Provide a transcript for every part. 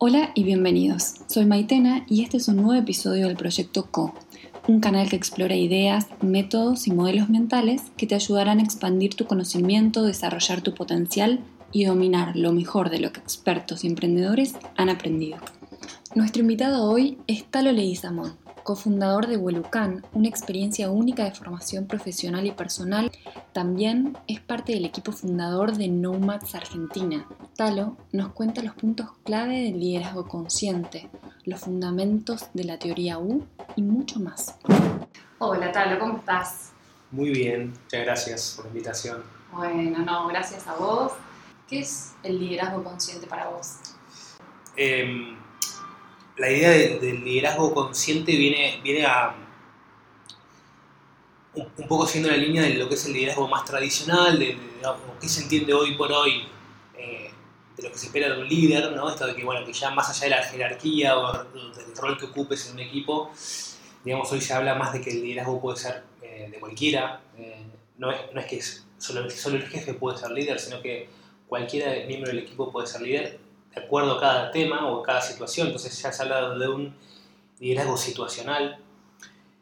Hola y bienvenidos. Soy Maitena y este es un nuevo episodio del proyecto Co, un canal que explora ideas, métodos y modelos mentales que te ayudarán a expandir tu conocimiento, desarrollar tu potencial y dominar lo mejor de lo que expertos y emprendedores han aprendido. Nuestro invitado hoy es Talo Leguizamón, cofundador de Huelucán, una experiencia única de formación profesional y personal. También es parte del equipo fundador de Nomads Argentina. Talo nos cuenta los puntos clave del liderazgo consciente, los fundamentos de la teoría U y mucho más. Hola Talo, ¿cómo estás? Muy bien, muchas gracias por la invitación. Bueno, no, gracias a vos. ¿Qué es el liderazgo consciente para vos? Eh, la idea del liderazgo consciente viene, viene a un, poco siendo la línea de lo que es el liderazgo más tradicional, de, qué se entiende hoy por hoy eh, de lo que se espera de un líder, ¿no? Esto de que, bueno, que ya más allá de la jerarquía o del rol que ocupes en un equipo, digamos, hoy se habla más de que el liderazgo puede ser eh, de cualquiera, eh, no, es, no, es, que solo, solo el jefe puede ser líder, sino que cualquiera miembro del equipo puede ser líder de acuerdo a cada tema o cada situación. Entonces ya se habla de un liderazgo situacional.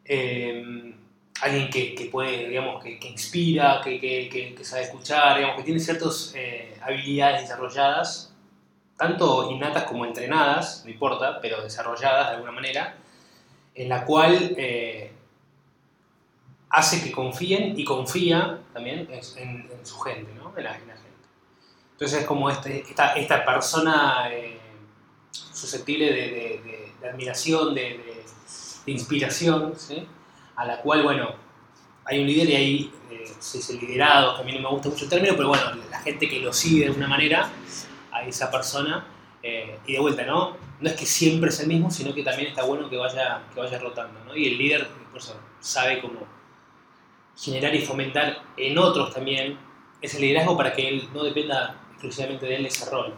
Eh, alguien que, puede, digamos, que, inspira, que, sabe escuchar, digamos, que tiene ciertas eh, habilidades desarrolladas, tanto innatas como entrenadas, no importa, pero desarrolladas de alguna manera, en la cual eh, hace que confíen y confía también en, su gente, ¿no? en, la, gente. Entonces es como este, esta, esta persona eh, susceptible de, admiración, de, inspiración, a la cual, bueno, hay un líder y ahí eh, se dice liderado, que a mí no me gusta mucho el término, pero bueno, la gente que lo sigue de alguna manera a esa persona, eh, y de vuelta, ¿no? No es que siempre es el mismo, sino que también está bueno que vaya, que vaya rotando, ¿no? Y el líder, por eso, sabe cómo generar y fomentar en otros también ese liderazgo para que él no dependa exclusivamente de él ese rol.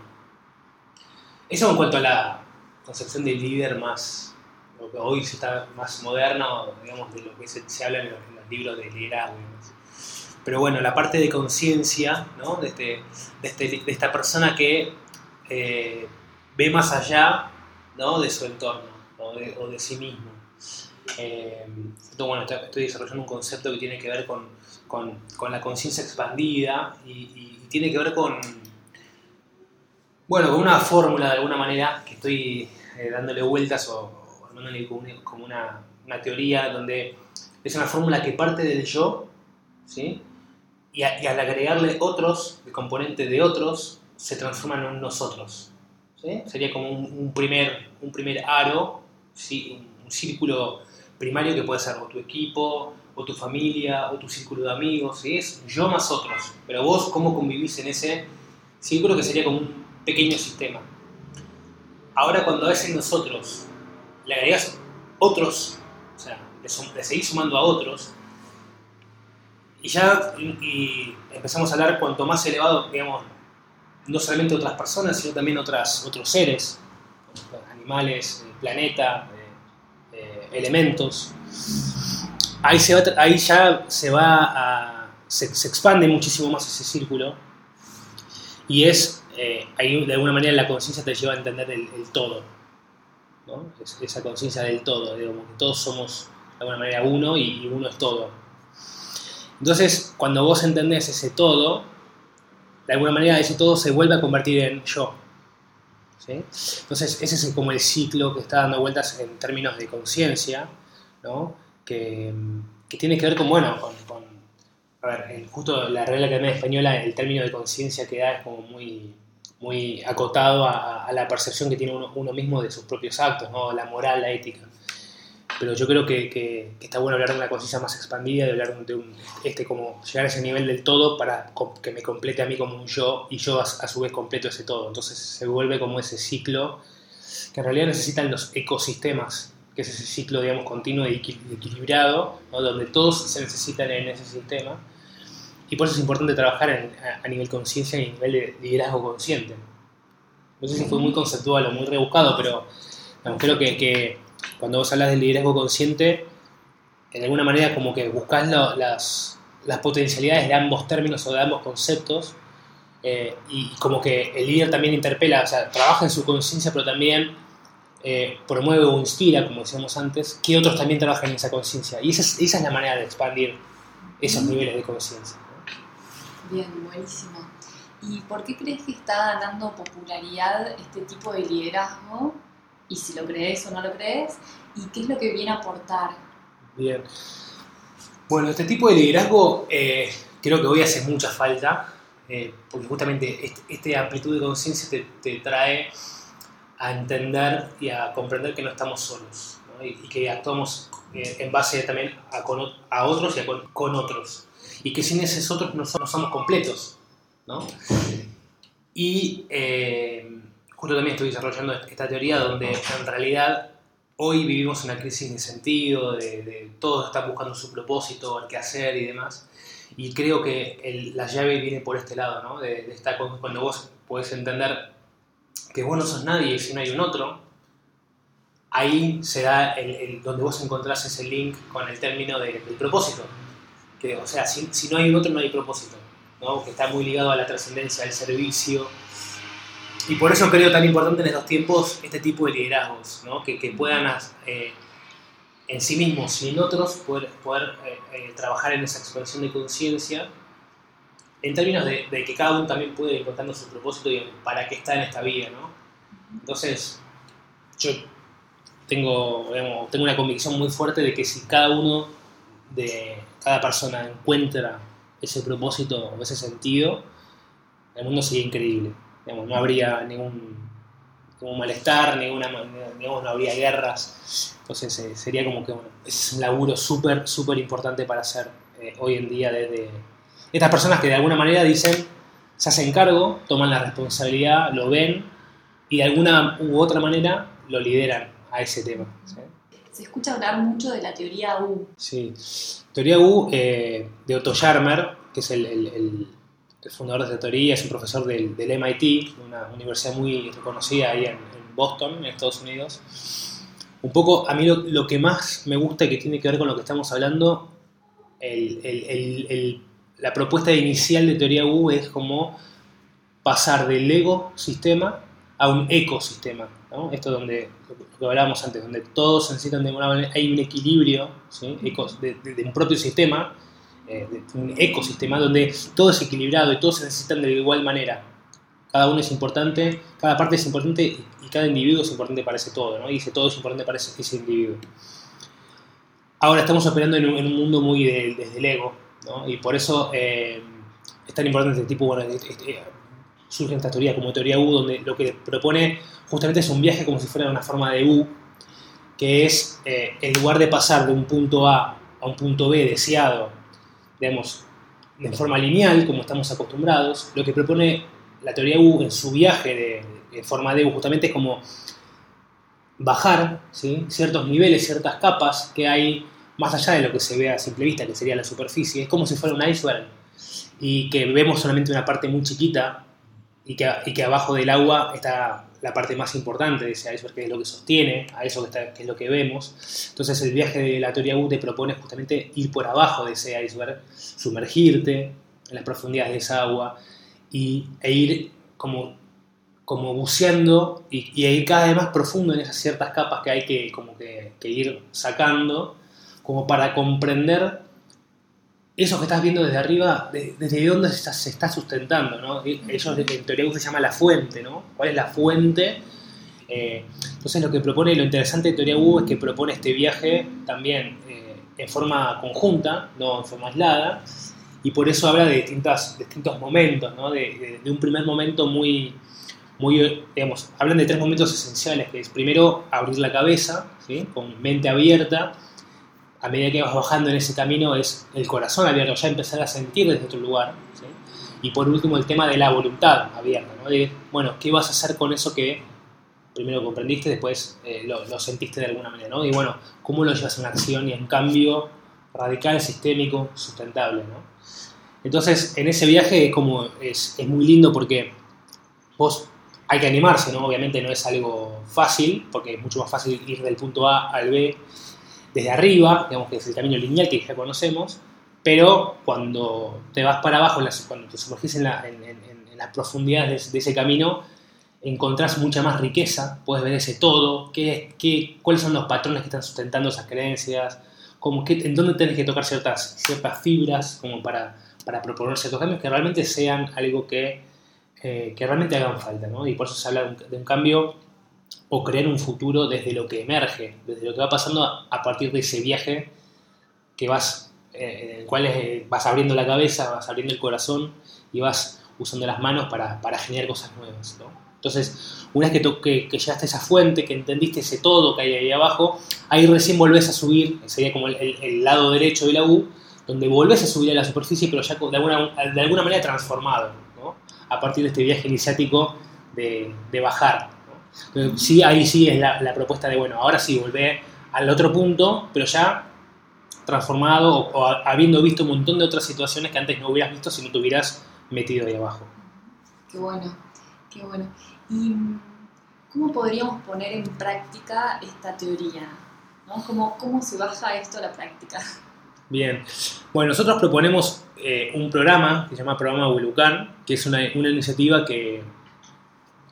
Eso en cuanto a la concepción del líder más, lo que hoy se está más moderna, digamos, de lo que se, habla en los, libros de liderazgo. Pero bueno, la parte de conciencia, ¿no? de, este, este, de, esta persona que eh, ve más allá ¿no? de su entorno o de, sí mismo. Eh, bueno, estoy desarrollando un concepto que tiene que ver con, con, la conciencia expandida y, tiene que ver con, bueno, con una fórmula de alguna manera que estoy eh, dándole vueltas o, armándole como, una, una, teoría donde es una fórmula que parte del yo, ¿sí? Y, al agregarle otros, el componente de otros, se transforma en un nosotros. ¿sí? Sería como un, primer, un primer aro, ¿sí? un, círculo primario que puede ser o tu equipo, o tu familia, o tu círculo de amigos, ¿sí? es yo más otros. Pero vos, ¿cómo convivís en ese círculo que sería como un pequeño sistema. Ahora cuando a veces nosotros le agregas otros, o sea, le, seguís sumando a otros, y ya y empezamos a hablar cuanto más elevado, digamos, no solamente otras personas, sino también otras, otros seres, animales, planeta, eh, eh, elementos. Ahí, se ahí ya se va a, se, se expande muchísimo más ese círculo y es eh, de alguna manera la conciencia te lleva a entender el, todo, ¿no? esa conciencia del todo, digamos, que todos somos de alguna manera uno y, uno es todo. Entonces, cuando vos entendés ese todo, de alguna manera ese todo se vuelve a convertir en yo. Entonces, ese es como el ciclo que está dando vueltas en términos de conciencia, ¿no? que, que, tiene que ver con, bueno, con, a ver, justo la Real Academia Española, el término de conciencia que da es como muy, muy acotado a, la percepción que tiene uno, mismo de sus propios actos, ¿no? la moral, la ética. Pero yo creo que, está bueno hablar de una conciencia más expandida, de hablar de un, este, como llegar a ese nivel del todo para que me complete a mí como un yo y yo a, su vez completo ese todo. Entonces se vuelve como ese ciclo que en realidad necesitan los ecosistemas, que es ese ciclo, digamos, continuo y equilibrado, donde todos se necesitan en ese sistema y por eso es importante trabajar a, nivel conciencia y a nivel de liderazgo consciente. No sé si fue muy conceptual o muy rebuscado, pero creo que, cuando vos hablas del liderazgo consciente, en alguna manera como que buscas las, las, potencialidades de ambos términos o de ambos conceptos eh, y como que el líder también interpela, o sea, trabaja en su conciencia, pero también eh, promueve o inspira, como decíamos antes, que otros también trabajen en esa conciencia. Y esa es, esa es, la manera de expandir esos niveles de conciencia. Bien, buenísimo. ¿Y por qué crees que está ganando popularidad este tipo de liderazgo? Y si lo crees o no lo crees, ¿y qué es lo que viene a aportar? Bien. Bueno, este tipo de liderazgo eh, creo que hoy hace mucha falta, eh, porque justamente esta este amplitud de conciencia te, trae a entender y a comprender que no estamos solos ¿no? y, que actuamos eh, en base también a, a otros y a con, otros. Y que sin esos otros no, no somos completos. ¿no? Y eh, justo también estoy desarrollando esta teoría donde en realidad hoy vivimos una crisis de sentido, de, de todos están buscando su propósito, el qué hacer y demás. Y creo que el, la llave viene por este lado, ¿no? De, de esta, cuando vos podés entender que vos no sos nadie si no hay un otro, ahí se da el, el, donde vos encontrás ese link con el término de, del propósito. Que, o sea, si, si, no hay un otro, no hay propósito, ¿no? que está muy ligado a la trascendencia del servicio. Y por eso creo tan importante en estos tiempos este tipo de liderazgos, ¿no? que, que, puedan eh, en sí mismos y en otros poder, poder eh, eh, trabajar en esa expansión de conciencia en términos de, de, que cada uno también puede encontrar su propósito y para qué está en esta vida, ¿no? Entonces, yo tengo, digamos, tengo una convicción muy fuerte de que si cada uno de cada persona encuentra ese propósito o ese sentido, el mundo sería increíble. No habría ningún, malestar, ninguna, no habría guerras. Entonces eh, sería como que es un laburo súper, súper importante para hacer eh, hoy en día desde estas personas que de alguna manera dicen, se hacen cargo, toman la responsabilidad, lo ven y de alguna u otra manera lo lideran a ese tema. Se escucha hablar mucho de la teoría U. Sí, teoría U eh, de Otto Scharmer, que es el, fundador de esta teoría, es un profesor del, MIT, una universidad muy reconocida ahí en, Boston, en Estados Unidos. Un poco, a mí lo, que más me gusta y que tiene que ver con lo que estamos hablando, la propuesta inicial de teoría U es como pasar del ego sistema a un ecosistema. ¿no? Esto donde, lo que hablábamos antes, donde todos se necesitan de alguna manera, hay un equilibrio de, un propio sistema, eh, de un ecosistema donde todo es equilibrado y todos se necesitan de igual manera. Cada uno es importante, cada parte es importante y cada individuo es importante para ese todo, ¿no? y ese todo es importante para ese, individuo. Ahora estamos operando en un, mundo muy de, desde el ego, ¿no? y por eso eh, es tan importante este tipo, bueno, este, surge esta teoría como teoría U, donde lo que propone justamente es un viaje como si fuera una forma de U, que es, eh, en lugar de pasar de un punto A a un punto B deseado, digamos, de forma lineal, como estamos acostumbrados, lo que propone la teoría U en su viaje de, forma de U justamente es como bajar ¿sí? ciertos niveles, ciertas capas que hay más allá de lo que se ve a simple vista, que sería la superficie. Es como si fuera un iceberg y que vemos solamente una parte muy chiquita y que, y que abajo del agua está la parte más importante de ese iceberg, que es lo que sostiene a eso que, está, que, es lo que vemos. Entonces el viaje de la teoría U te propone justamente ir por abajo de ese iceberg, sumergirte en las profundidades de esa agua y, e ir como, como buceando y, y, ir cada vez más profundo en esas ciertas capas que hay que, como que, que ir sacando, como para comprender eso que estás viendo desde arriba, de, desde dónde se está, se está sustentando, ¿no? Eso en teoría se llama la fuente, ¿no? ¿Cuál es la fuente? Eh, entonces lo que propone, lo interesante de Teoría U es que propone este viaje también eh, en forma conjunta, no en forma aislada, y por eso habla de distintas, distintos momentos, ¿no? De, de, de, un primer momento muy, muy, digamos, hablan de tres momentos esenciales, que es primero abrir la cabeza, ¿sí? Con mente abierta, a medida que vas bajando en ese camino es el corazón abierto, ya empezar a sentir desde otro lugar. ¿sí? Y por último el tema de la voluntad abierta, ¿no? de, bueno, ¿qué vas a hacer con eso que primero comprendiste, después eh, lo, lo, sentiste de alguna manera? ¿no? Y bueno, ¿cómo lo llevas una acción y en cambio radical, sistémico, sustentable? ¿no? Entonces, en ese viaje como es, es muy lindo porque vos hay que animarse, ¿no? Obviamente no es algo fácil, porque es mucho más fácil ir del punto A al B desde arriba, digamos que es el camino lineal que ya conocemos, pero cuando te vas para abajo, cuando te sumergís en la, en, en, en las profundidades de, ese camino encontrás mucha más riqueza, puedes ver ese todo, qué, qué, cuáles son los patrones que están sustentando esas creencias, como que, en dónde tenés que tocar ciertas, ciertas fibras como para, para proponer ciertos cambios que realmente sean algo que, eh, que realmente hagan falta, ¿no? Y por eso se habla de un, cambio o crear un futuro desde lo que emerge, desde lo que va pasando a, partir de ese viaje que vas, eh, en el cual eh, vas abriendo la cabeza, vas abriendo el corazón y vas usando las manos para, para generar cosas nuevas, ¿no? Entonces, una vez que, que, que, llegaste a esa fuente, que entendiste ese todo que hay ahí abajo, ahí recién volvés a subir, sería como el, lado derecho de la U, donde volvés a subir a la superficie, pero ya de alguna, de alguna manera transformado, ¿no? a partir de este viaje iniciático de, de bajar. Sí, ahí sí es la, la, propuesta de, bueno, ahora sí, volvé al otro punto, pero ya transformado o, o habiendo visto un montón de otras situaciones que antes no hubieras visto si no te hubieras metido ahí abajo. Qué bueno. Qué bueno. ¿Y cómo podríamos poner en práctica esta teoría? ¿no? ¿Cómo, ¿Cómo, se baja esto a la práctica? Bien. Bueno, nosotros proponemos eh, un programa que se llama Programa Wulucan, que es una, una iniciativa que,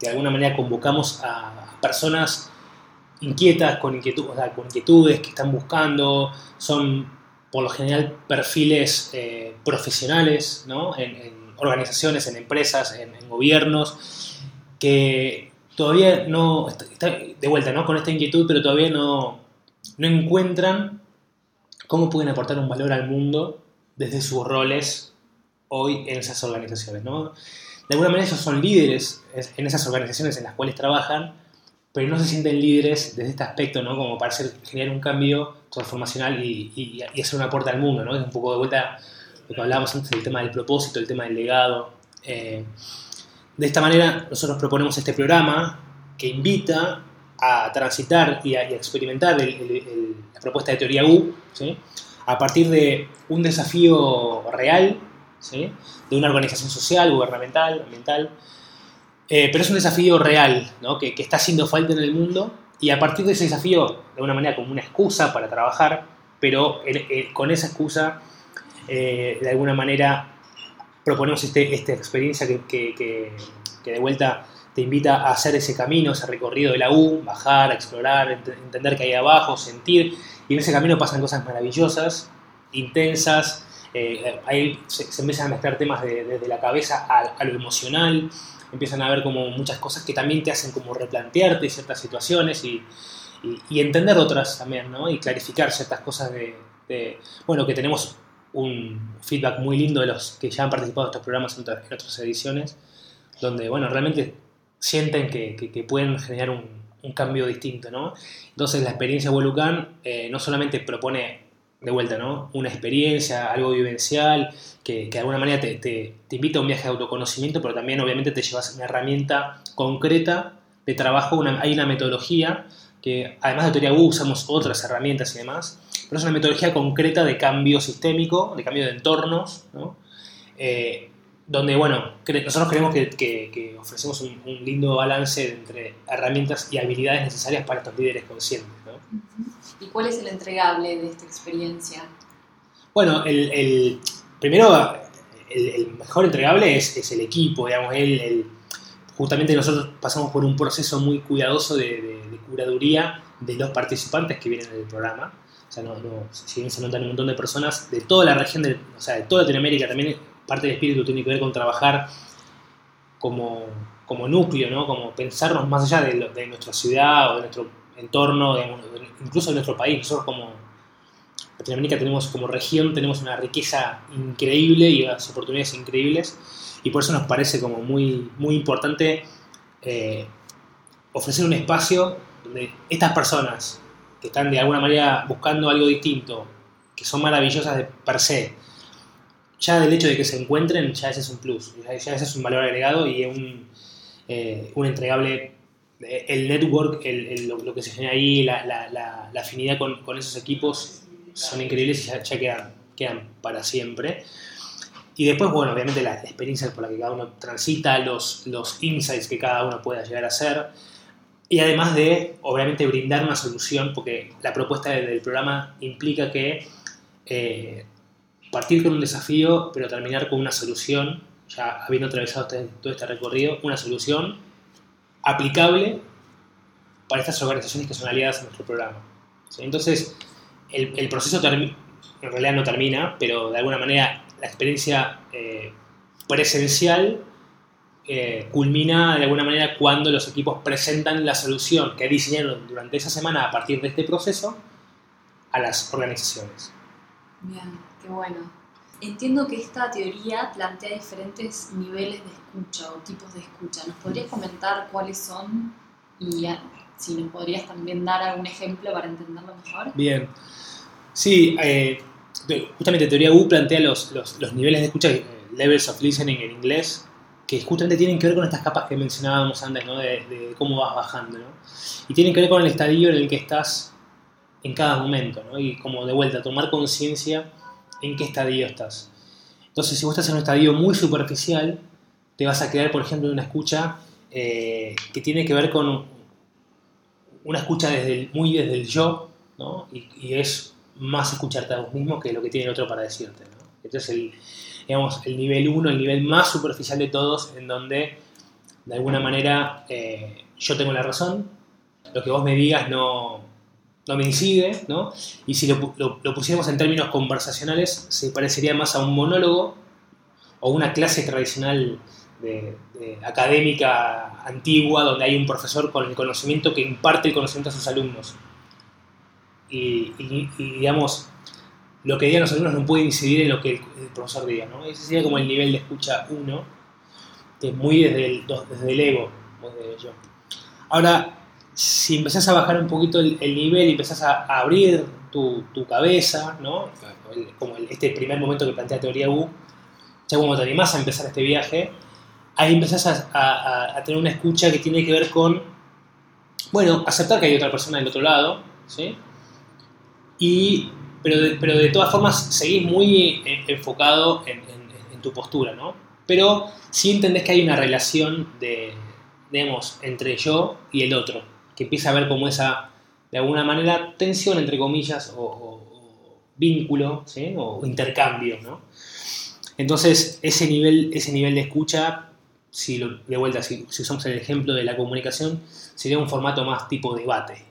de alguna manera convocamos a personas inquietas, con, inquietudes, que están buscando, son por lo general perfiles eh, profesionales. En, organizaciones, en empresas, en, en gobiernos, que todavía no, está de vuelta, ¿no? Con esta inquietud, pero todavía no, no encuentran cómo pueden aportar un valor al mundo desde sus roles hoy en esas organizaciones, ¿no? De alguna manera ellos son líderes en esas organizaciones en las cuales trabajan, pero no se sienten líderes desde este aspecto, ¿no? Como para hacer, generar un cambio transformacional y, y, y, hacer un aporte al mundo, ¿no? Es un poco de vuelta lo que hablábamos antes del tema del propósito, el tema del legado. Eh, de esta manera, nosotros proponemos este programa que invita a transitar y a, experimentar la propuesta de teoría U a partir de un desafío real de una organización social, gubernamental, ambiental, eh, pero es un desafío real que, está haciendo falta en el mundo. Y a partir de ese desafío, de alguna manera como una excusa para trabajar, pero con esa excusa, eh, de alguna manera proponemos este, esta experiencia que, de vuelta te invita a hacer ese camino, ese recorrido de la U, bajar, explorar, entender que hay abajo, sentir, y en ese camino pasan cosas maravillosas, intensas, eh, ahí se, empiezan a mezclar temas desde la cabeza a, lo emocional, empiezan a ver como muchas cosas que también te hacen como replantearte ciertas situaciones y, entender otras también, ¿no? Y clarificar ciertas cosas de, bueno, que tenemos un feedback muy lindo de los que ya han participado en estos programas en otras, ediciones, donde, bueno, realmente sienten que, que, pueden generar un, un, cambio distinto, ¿no? Entonces la experiencia Wolucan eh, no solamente propone de vuelta, ¿no? Una experiencia, algo vivencial, que, que de alguna manera te, te, te, invita a un viaje de autoconocimiento, pero también obviamente te llevas una herramienta concreta de trabajo, una, hay una metodología que además de teoría U usamos otras herramientas y demás, pero es una metodología concreta de cambio sistémico, de cambio de entornos, ¿no? eh, donde, bueno, nosotros creemos que, que, que ofrecemos un, un, lindo balance entre herramientas y habilidades necesarias para estos líderes conscientes. ¿no? ¿Y cuál es el entregable de esta experiencia? Bueno, el, primero, el, mejor entregable es, es el equipo, digamos, el, justamente nosotros pasamos por un proceso muy cuidadoso de, curaduría de los participantes que vienen del programa o sea, no, no, si bien se notan un montón de personas de toda la región, de, o sea, de toda Latinoamérica, también parte del espíritu tiene que ver con trabajar como, como núcleo, ¿no? Como pensarnos más allá de, de nuestra ciudad o de nuestro entorno, incluso de nuestro país. Nosotros como Latinoamérica tenemos como región, tenemos una riqueza increíble y unas oportunidades increíbles y por eso nos parece como muy, muy importante eh, ofrecer un espacio donde estas personas que están de alguna manera buscando algo distinto, que son maravillosas de per se, ya del hecho de que se encuentren, ya ese es un plus, ya, ese es un valor agregado y un, eh, un entregable. El network, el, lo, que se genera ahí, la, afinidad con, esos equipos son increíbles y ya, quedan, quedan para siempre. Y después, bueno, obviamente las experiencias por las que cada uno transita, los, los insights que cada uno pueda llegar a hacer. Y además de, obviamente, brindar una solución, porque la propuesta del programa implica que eh, partir con un desafío, pero terminar con una solución ya habiendo atravesado este- todo este recorrido, una solución aplicable para estas organizaciones que son aliadas a nuestro programa. Entonces, el, proceso en realidad no termina, pero de alguna manera la experiencia eh, presencial eh, culmina de alguna manera cuando los equipos presentan la solución que diseñaron durante esa semana a partir de este proceso a las organizaciones. Bien, qué bueno. Entiendo que esta teoría plantea diferentes niveles de escucha o tipos de escucha. ¿Nos podrías comentar cuáles son? Y ah, si nos podrías también dar algún ejemplo para entenderlo mejor. Bien. Sí, eh, justamente teoría U plantea los, los- los niveles de escucha, eh, levels of listening en inglés, que justamente tienen que ver con estas capas que mencionábamos antes, ¿no? De, de cómo vas bajando, ¿no? Y tienen que ver con el estadio en el que estás en cada momento, ¿no? Y como de vuelta, tomar conciencia en qué estadio estás. Entonces, si vos estás en un estadio muy superficial, te vas a quedar, por ejemplo, en una escucha eh, que tiene que ver con una escucha muy desde el yo, ¿no? Y, es más escucharte a vos mismo que lo que tiene el otro para decirte, ¿no? Entonces, el, digamos, el nivel 1, el nivel más superficial de todos, en donde, de alguna manera, eh, yo tengo la razón, lo que vos me digas no, no me incide, ¿no? Y si lo, lo- pusiéramos en términos conversacionales, se parecería más a un monólogo o una clase tradicional de, académica antigua donde hay un profesor con el conocimiento que imparte el conocimiento a sus alumnos. Y, digamos, lo que digan los alumnos no puede incidir en lo que el, profesor diga, ¿no? Ese sería como el nivel de escucha 1, que es muy desde el, desde el ego, desde yo. Ahora, si empezás a bajar un poquito el, el nivel y empezás a, abrir tu, cabeza, ¿no? Como este primer momento que plantea Teoría U, ya cuando te animás a empezar este viaje, ahí empezás a, tener una escucha que tiene que ver con, bueno, aceptar que hay otra persona del otro lado, ¿sí? Y, pero, de, pero de todas formas seguís muy eh, enfocado en, en- en tu postura, ¿no? Pero sí entendés que hay una relación de, digamos, entre yo y el otro, que empieza a haber como esa, de alguna manera, tensión, entre comillas, o, vínculo. O intercambio, ¿no? Entonces, ese nivel, ese nivel de escucha, si de vuelta, si, si usamos el ejemplo de la comunicación, sería un formato más tipo debate.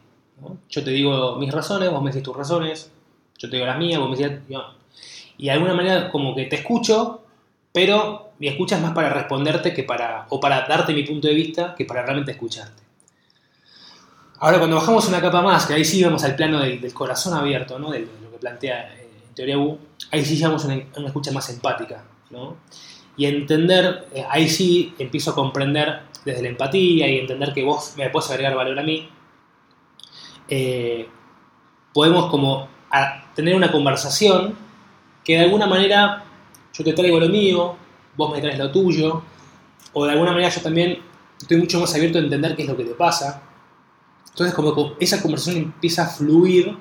Yo te digo mis razones, vos me decís tus razones, yo te digo las mías, vos me decís... yo- Y de alguna manera como que te escucho, pero mi escucha es más para responderte que para, o para darte mi punto de vista que para realmente escucharte. Ahora, cuando bajamos una capa más, que ahí sí vamos al plano del, corazón abierto, ¿no? de, lo que plantea eh, en teoría U, ahí sí llegamos a una, escucha más empática. ¿no? Y entender, eh, ahí sí empiezo a comprender desde la empatía y entender que vos me puedes agregar valor a mí, eh, podemos como tener una conversación que de alguna manera yo te traigo lo mío, vos me traes lo tuyo, o de alguna manera yo también estoy mucho más abierto a entender qué es lo que te pasa. Entonces como esa conversación empieza a fluir,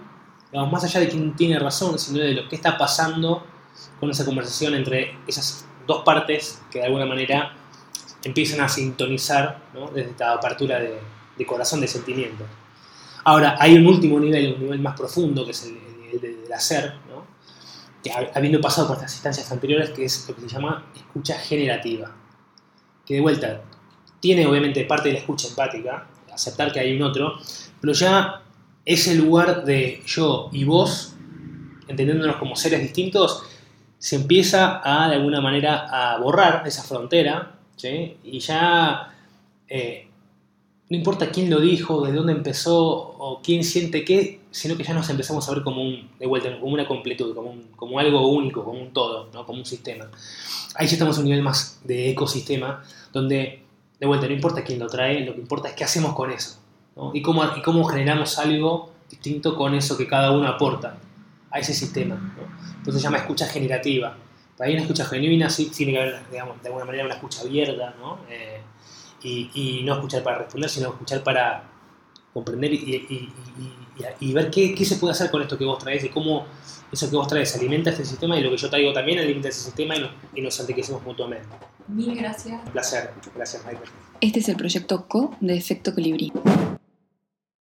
digamos, más allá de quién tiene razón, sino de lo que está pasando con esa conversación entre esas dos partes que de alguna manera empiezan a sintonizar desde esta apertura de, corazón, de sentimiento. Ahora, hay un último nivel, un nivel más profundo, que es el, el nivel de- del hacer, que ha- habiendo pasado por estas instancias anteriores, que es lo que se llama escucha generativa. Que de vuelta, tiene obviamente parte de la escucha empática, aceptar que hay un otro, pero ya ese lugar de yo y vos, entendiéndonos como seres distintos, se empieza a, de alguna manera, a borrar esa frontera, ¿sí? Y ya eh, no importa quién lo dijo, de dónde empezó o quién siente qué, sino que ya nos empezamos a ver como un, de vuelta, como una completud, como, como algo único, como un todo, ¿no? como un sistema. Ahí ya estamos a un nivel más de ecosistema, donde, de vuelta, no importa quién lo trae, lo que importa es qué hacemos con eso, ¿no? y, cómo, y cómo generamos algo distinto con eso que cada uno aporta a ese sistema. Entonces se llama escucha generativa. Para mí una escucha genuina sí tiene que haber, digamos, de alguna manera una escucha abierta, ¿no? Eh, y, y no escuchar para responder, sino escuchar para comprender y, y- y- y- y ver qué, qué se puede hacer con esto que vos traes y cómo eso que vos traes alimenta este sistema y lo que yo traigo también alimenta ese sistema y nos, y nos enriquecemos mutuamente. Mil gracias. Un placer. Gracias, Michael. Este es el proyecto CO de Efecto Colibrí.